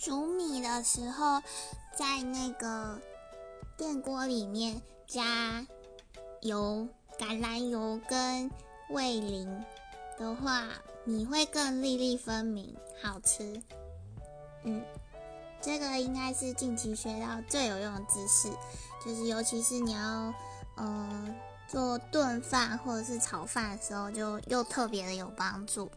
煮米的时候在那个电锅里面加油橄榄油跟味淋的话米会更粒粒分明好吃。嗯这个应该是近期学到最有用的知识就是尤其是你要嗯做炖饭或者是炒饭的时候就又特别的有帮助。